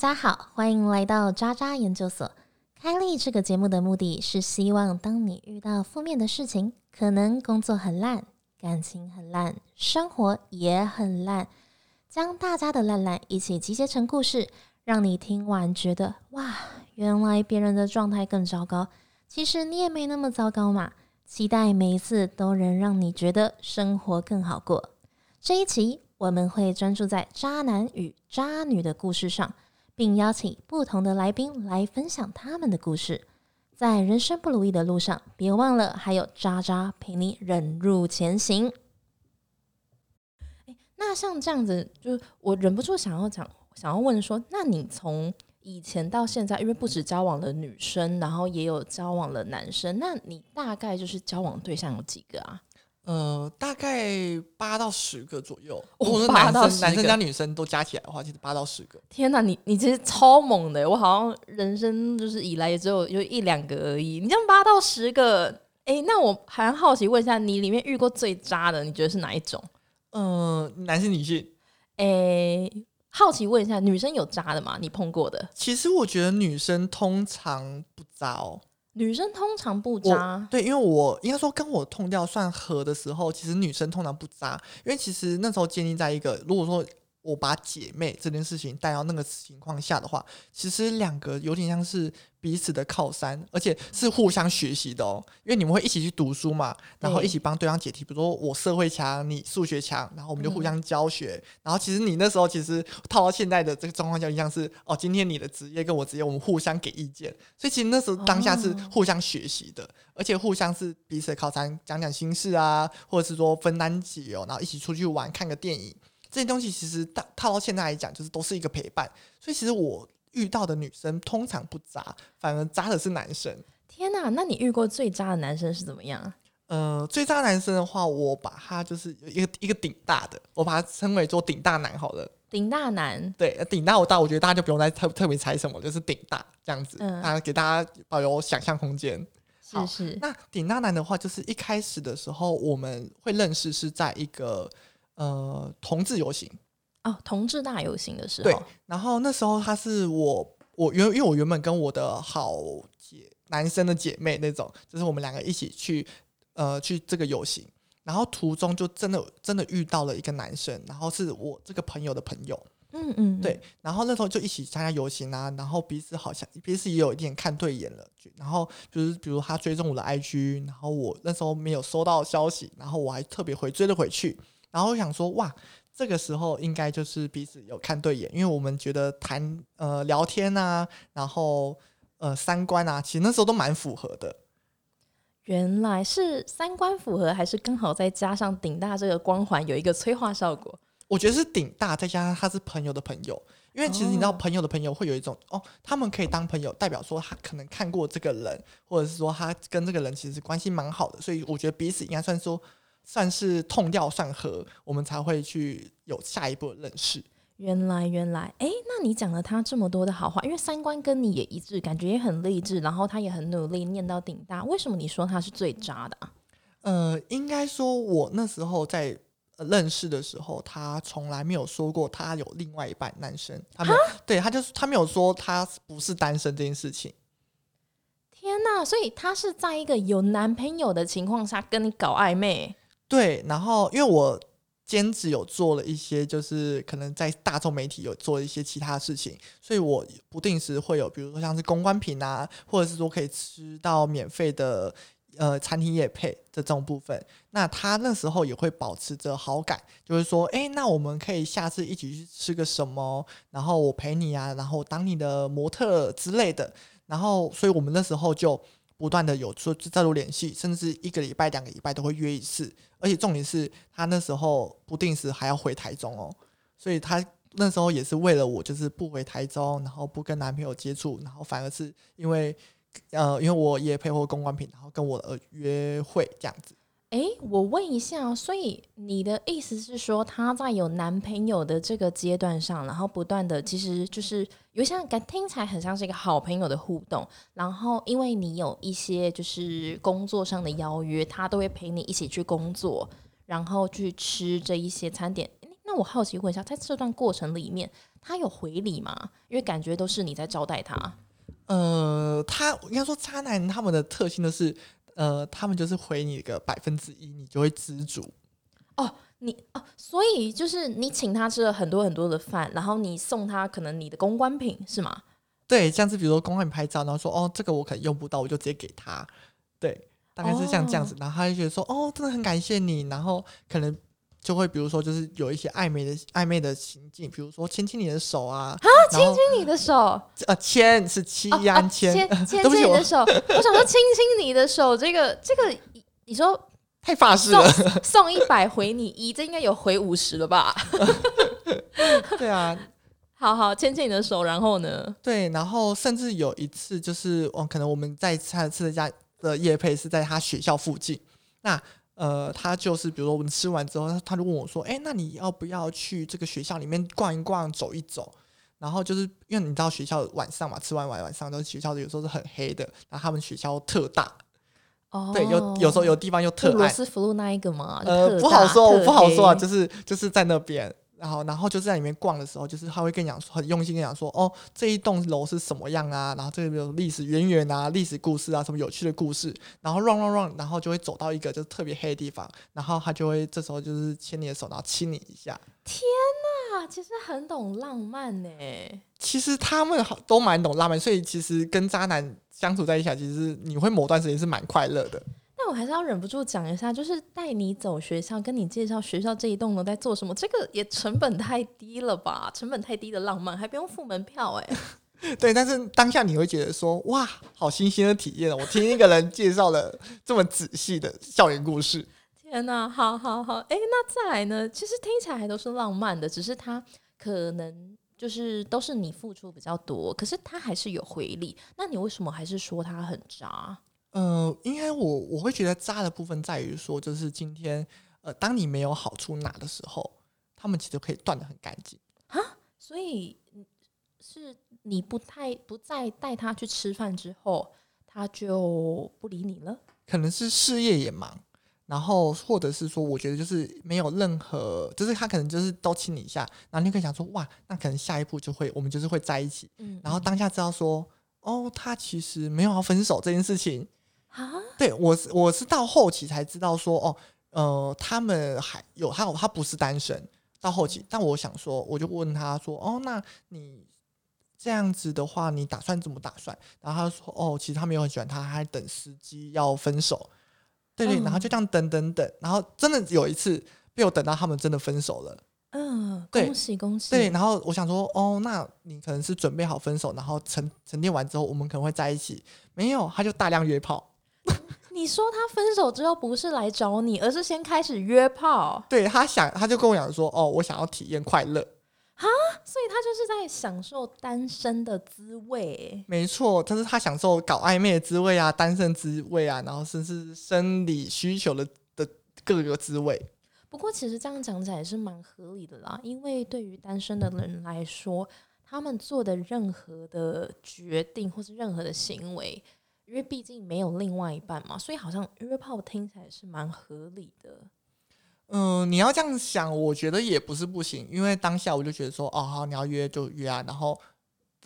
大家好，欢迎来到渣渣研究所。开立这个节目的目的是希望，当你遇到负面的事情，可能工作很烂，感情很烂，生活也很烂，将大家的烂烂一起集结成故事，让你听完觉得哇，原来别人的状态更糟糕，其实你也没那么糟糕嘛。期待每一次都能让你觉得生活更好过。这一期我们会专注在渣男与渣女的故事上。并邀请不同的来宾来分享他们的故事。在人生不如意的路上，别忘了还有渣渣陪你忍辱前行。那像这样子，就我忍不住想要讲，想要问说，那你从以前到现在，因为不止交往了女生，然后也有交往了男生，那你大概就是交往对象有几个啊？呃，大概八到十个左右。哦如果是八到10男生男生加女生都加起来的话，其实八到十个。天哪，你你其实超猛的！我好像人生就是以来也只有有一两个而已。你这样八到十个，哎、那我还好奇问一下，你里面遇过最渣的，你觉得是哪一种？嗯、男性女性，哎、好奇问一下，女生有渣的吗？你碰过的其实我觉得女生通常不渣哦。女生通常不我渣，对，因为我应该说跟我痛掉算合的时候，其实女生通常不扎，因为其实那时候建立在一个，如果说我把姐妹这件事情带到那个情况下的话，其实两个有点像是彼此的靠山，而且是互相学习的哦。因为你们会一起去读书嘛，然后一起帮对方解题，比如说我社会强，你数学强，然后我们就互相教学。然后其实你那时候其实套到现在的这个状况就像是哦，今天你的职业跟我职业，我们互相给意见，所以其实那时候当下是哦互相学习的，而且互相是彼此的靠山，讲讲心事啊，或者是说分担解忧，然后一起出去玩，看个电影。这些东西其实大套到现在来讲，就是都是一个陪伴。所以其实我遇到的女生通常不渣，反而渣的是男生。天哪！那你遇过最渣的男生是怎么样？呃，最渣男生的话，我把他就是一个一个顶大的，我把他称为做顶大男好了。顶大男，对，呃顶大我大，我觉得大家就不用再特特别猜什么，就是顶大这样子，嗯啊，给大家保留想象空间。好是是，那顶大男的话，就是一开始的时候我们会认识是在一个呃同志游行，哦，同志大游行的时对候，，然后那时候他是我我原因为我原本跟我的好姐男生的姐妹那种，就是我们两个一起去呃去这个游行，然后途中就真的真的遇到了一个男生，然后是我这个朋友的朋友，嗯嗯，对，然后那时候就一起参加游行啊，然后彼此好像彼此也有一点看对眼了，就然后就是比如他追踪我的 IG，然后我那时候没有收到消息，然后我还特别回追了回去，然后我想说哇，这个时候应该就是彼此有看对眼，因为我们觉得谈呃聊天啊，然后呃三观啊，其实那时候都蛮符合的。原来是三观符合，还是刚好再加上顶大这个光环有一个催化效果？我觉得是顶大，再加上他是朋友的朋友，因为其实你知道，哦朋友的朋友会有一种哦他们可以当朋友，代表说他可能看过这个人，或者是说他跟这个人其实关系蛮好的，所以我觉得彼此应该算说算是痛掉算合，我们才会去有下一步的认识。原来原来，哎，那你讲了他这么多的好话，因为三观跟你也一致，感觉也很励志，然后他也很努力，念到顶大，为什么你说他是最渣的、啊？呃，应该说，我那时候在、呃认识的时候，他从来没有说过他有另外一半男生，他没有，对，他就是他没有说他不是单身这件事情。天呐！所以他是在一个有男朋友的情况下跟你搞暧昧，对，然后因为我兼职有做了一些，就是可能在大众媒体有做一些其他事情，所以我不定时会有，比如说像是公关品啊，或者是说可以吃到免费的呃餐厅业配的这种部分。那他那时候也会保持着好感，就是说，哎，那我们可以下次一起去吃个什么，然后我陪你啊，然后当你的模特之类的。然后，所以我们那时候就不断的有说再度联系，甚至一个礼拜、两个礼拜都会约一次。而且重点是他那时候不定时还要回台中哦，所以他那时候也是为了我，就是不回台中，然后不跟男朋友接触，然后反而是因为呃，因为我也配合公关品，然后跟我的约会这样子。诶，我问一下，所以你的意思是说，她在有男朋友的这个阶段上，然后不断的，其实就是有像感听起来很像是一个好朋友的互动，然后因为你有一些就是工作上的邀约，他都会陪你一起去工作，然后去吃这一些餐点。那我好奇问一下，在这段过程里面，他有回礼吗？因为感觉都是你在招待他。呃，他应该说渣男他们的特性都是，呃，他们就是回你个百分之一，你就会知足。哦，你哦，所以就是你请他吃了很多很多的饭，然后你送他可能你的公关品是吗？对，像是比如说公关品拍照，然后说哦，这个我可能用不到，我就直接给他。对，大概是像这样子，然后他就觉得说哦，真的很感谢你，然后可能就会比如说就是有一些暧昧的暧昧的情境，比如说牵亲你的手啊，啊，亲亲你的手，呃，牵是七哦安哦牵牵，牵对不起我牵你的手，我想说亲亲你的手，这个这个，你说太法式送了。送一百回你一，这应该有回五十了吧？对啊，好好牵牵你的手，然后呢？对，然后甚至有一次就是，哦，可能我们在下次的家的夜配是在他学校附近，那呃，他就是比如说我们吃完之后，他他就问我说，哎，那你要不要去这个学校里面逛一逛、走一走？然后就是因为你知道学校晚上嘛，吃完晚晚上都学校有时候是很黑的，然后他们学校特大，哦，对，有有时候有地方又特罗斯福路那一个嘛，呃，不好说，我不好说啊，就是就是在那边，然后然后就是在里面逛的时候，就是他会跟你讲，很用心跟你讲说，哦，这一栋楼是什么样啊，然后这里有历史渊源啊，历史故事啊，什么有趣的故事，然后 run run run，然后就会走到一个就是特别黑的地方，然后他就会这时候就是牵你的手，然后亲你一下。天呐，其实很懂浪漫呢。其实他们好都蛮懂浪漫，所以其实跟渣男相处在一起啊，其实你会某段时间是蛮快乐的。但我还是要忍不住讲一下，就是带你走学校，跟你介绍学校这一栋楼在做什么，这个也成本太低了吧？成本太低的浪漫，还不用付门票哎、对，但是当下你会觉得说，哇，好新鲜的体验哦！我听一个人介绍了这么仔细的校园故事。天哪，好好好，哎，那再来呢？其实听起来还都是浪漫的，只是他可能就是都是你付出比较多，可是他还是有回礼。那你为什么还是说他很渣？呃，应该我我会觉得渣的部分在于说，就是今天呃，当你没有好处拿的时候，他们其实可以断的很干净啊。所以嗯是你不太不再带他去吃饭之后，他就不理你了。可能是事业也忙，然后或者是说，我觉得就是没有任何，就是他可能就是都亲你一下，然后你可以想说，哇，那可能下一步就会我们就是会在一起。嗯，然后当下知道说，哦，他其实没有要分手这件事情。啊，对我是我是到后期才知道说，哦，呃，他们还有还有他不是单身，到后期，但我想说，我就问他说，哦，那你这样子的话，你打算怎么打算？然后他说，哦，其实他没有很喜欢他，他还等时机要分手。对对，嗯然后就这样等等等，然后真的有一次被我等到他们真的分手了。嗯，恭喜恭喜！对，然后我想说，哦，那你可能是准备好分手，然后沉沉淀完之后，我们可能会在一起。没有，他就大量约炮。你说他分手之后不是来找你，而是先开始约炮，对他想，他就跟我讲说，哦，我想要体验快乐。啊所以他就是在享受单身的滋味。没错，但是他享受搞暧昧的滋味啊，单身滋味啊，然后甚至生理需求的的各个滋味。不过其实这样讲起来也是蛮合理的啦，因为对于单身的人来说，他们做的任何的决定或是任何的行为，因为毕竟没有另外一半嘛，所以好像约炮听起来是蛮合理的。嗯、你要这样想，我觉得也不是不行，因为当下我就觉得说，哦，好，你要约就约啊，然后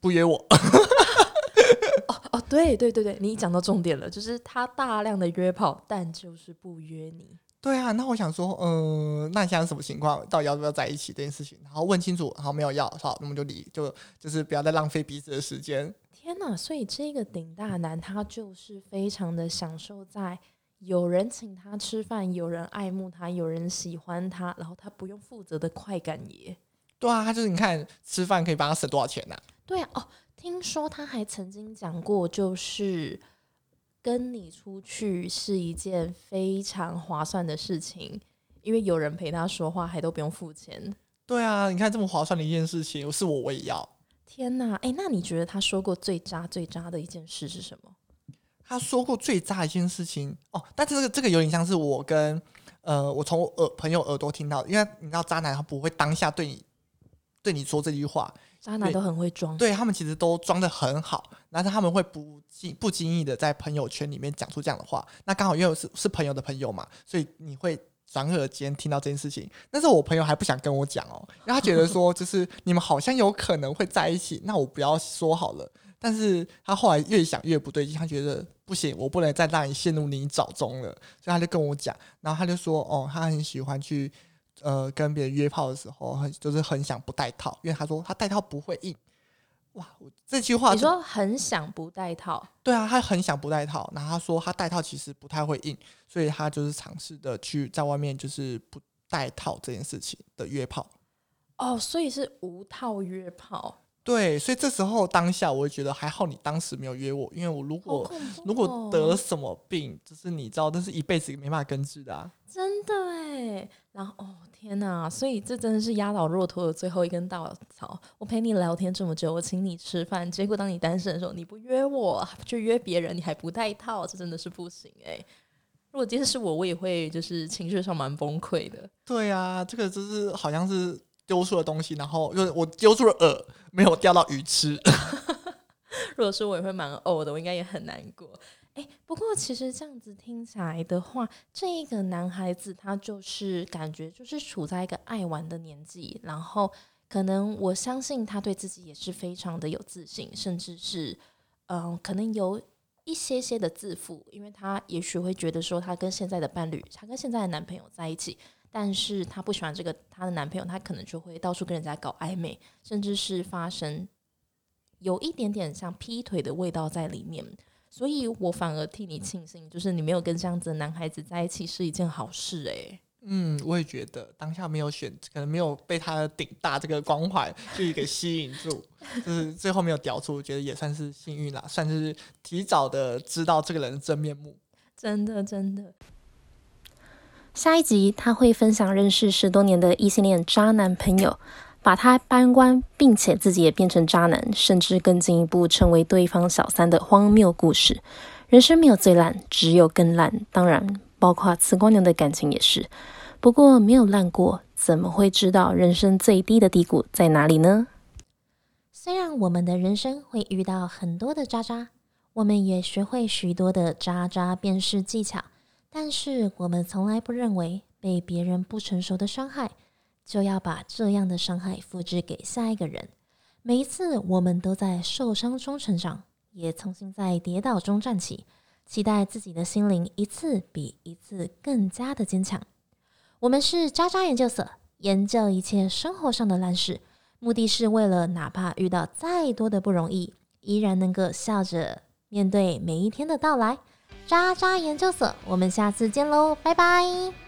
不约我，哦，对对对对，你讲到重点了，就是他大量的约炮，但就是不约你。对啊，那我想说，嗯、那你现在什么情况？到底要不要在一起这件事情？然后问清楚，然后，没有要，好，那么就离，就就是不要再浪费彼此的时间。天呐！所以这个顶大男他就是非常的享受在有人请他吃饭，有人爱慕他，有人喜欢他，然后他不用负责的快感耶。对啊，他就是你看吃饭可以帮他省多少钱呐、对啊，哦，听说他还曾经讲过，就是跟你出去是一件非常划算的事情，因为有人陪他说话，还都不用付钱。对啊，你看这么划算的一件事情，是我我也要。天呐，哎，那你觉得他说过最渣最渣的一件事是什么？他说过最渣一件事情哦，但是这个这个有点像是我跟呃，我从我耳朋友耳朵听到的，因为你知道渣男他不会当下对你对你说这句话，渣男都很会装，对他们其实都装的很好，但是他们会不经不经意的在朋友圈里面讲出这样的话。那刚好因为是是朋友的朋友嘛，所以你会转耳间听到这件事情，但是我朋友还不想跟我讲哦，因为他觉得说就是你们好像有可能会在一起，那我不要说好了。但是他后来越想越不对劲，他觉得不行，我不能再让你陷入泥沼中了，所以他就跟我讲，然后他就说哦，他很喜欢去呃跟别人约炮的时候，很就是很想不戴套，因为他说他戴套不会硬。哇，我这句话你说很想不戴套，对啊，他很想不戴套，然后他说他戴套其实不太会硬，所以他就是尝试的去在外面就是不戴套这件事情的约炮。哦，所以是无套约炮。对，所以这时候当下我会觉得还好，你当时没有约我，因为我如果如果得了什么病，就是你知道，但是一辈子没办法根治的啊。真的哎，然后哦天哪，所以这真的是压倒骆驼的最后一根稻草。我陪你聊天这么久，我请你吃饭，结果当你单身的时候，你不约我，去约别人，你还不带套，这真的是不行哎。如果今天是我，我也会就是情绪上蛮崩溃的。对啊，这个就是好像是。丢出了东西，然后就是我丢出了饵，没有钓到鱼吃。如果是我也会蛮呕的，我应该也很难过。哎，不过其实这样子听起来的话，这一个男孩子他就是感觉就是处在一个爱玩的年纪，然后可能我相信他对自己也是非常的有自信，甚至是嗯，可能有一些些的自负，因为他也许会觉得说，他跟现在的伴侣，他跟现在的男朋友在一起。但是她不喜欢这个她的男朋友，她可能就会到处跟人家搞暧昧，甚至是发生有一点点像劈腿的味道在里面。所以我反而替你庆幸，就是你没有跟这样子的男孩子在一起是一件好事诶。嗯，我也觉得当下没有选，可能没有被他的顶大这个光环去给吸引住，就是最后没有屌出，我觉得也算是幸运啦，算是提早的知道这个人的真面目。真的，真的。下一集他会分享认识十多年的异性恋渣男朋友，把他搬关，并且自己也变成渣男，甚至更进一步成为对方小三的荒谬故事。人生没有最烂，只有更烂。当然，包括慈光娘的感情也是。不过没有烂过，怎么会知道人生最低的低谷在哪里呢？虽然我们的人生会遇到很多的渣渣，我们也学会许多的渣渣辨识技巧。但是我们从来不认为被别人不成熟的伤害，就要把这样的伤害复制给下一个人。每一次我们都在受伤中成长，也重新在跌倒中站起，期待自己的心灵一次比一次更加的坚强。我们是渣渣研究所，研究一切生活上的烂事，目的是为了哪怕遇到再多的不容易，依然能够笑着面对每一天的到来。渣渣研究所，我们下次见喽，拜拜。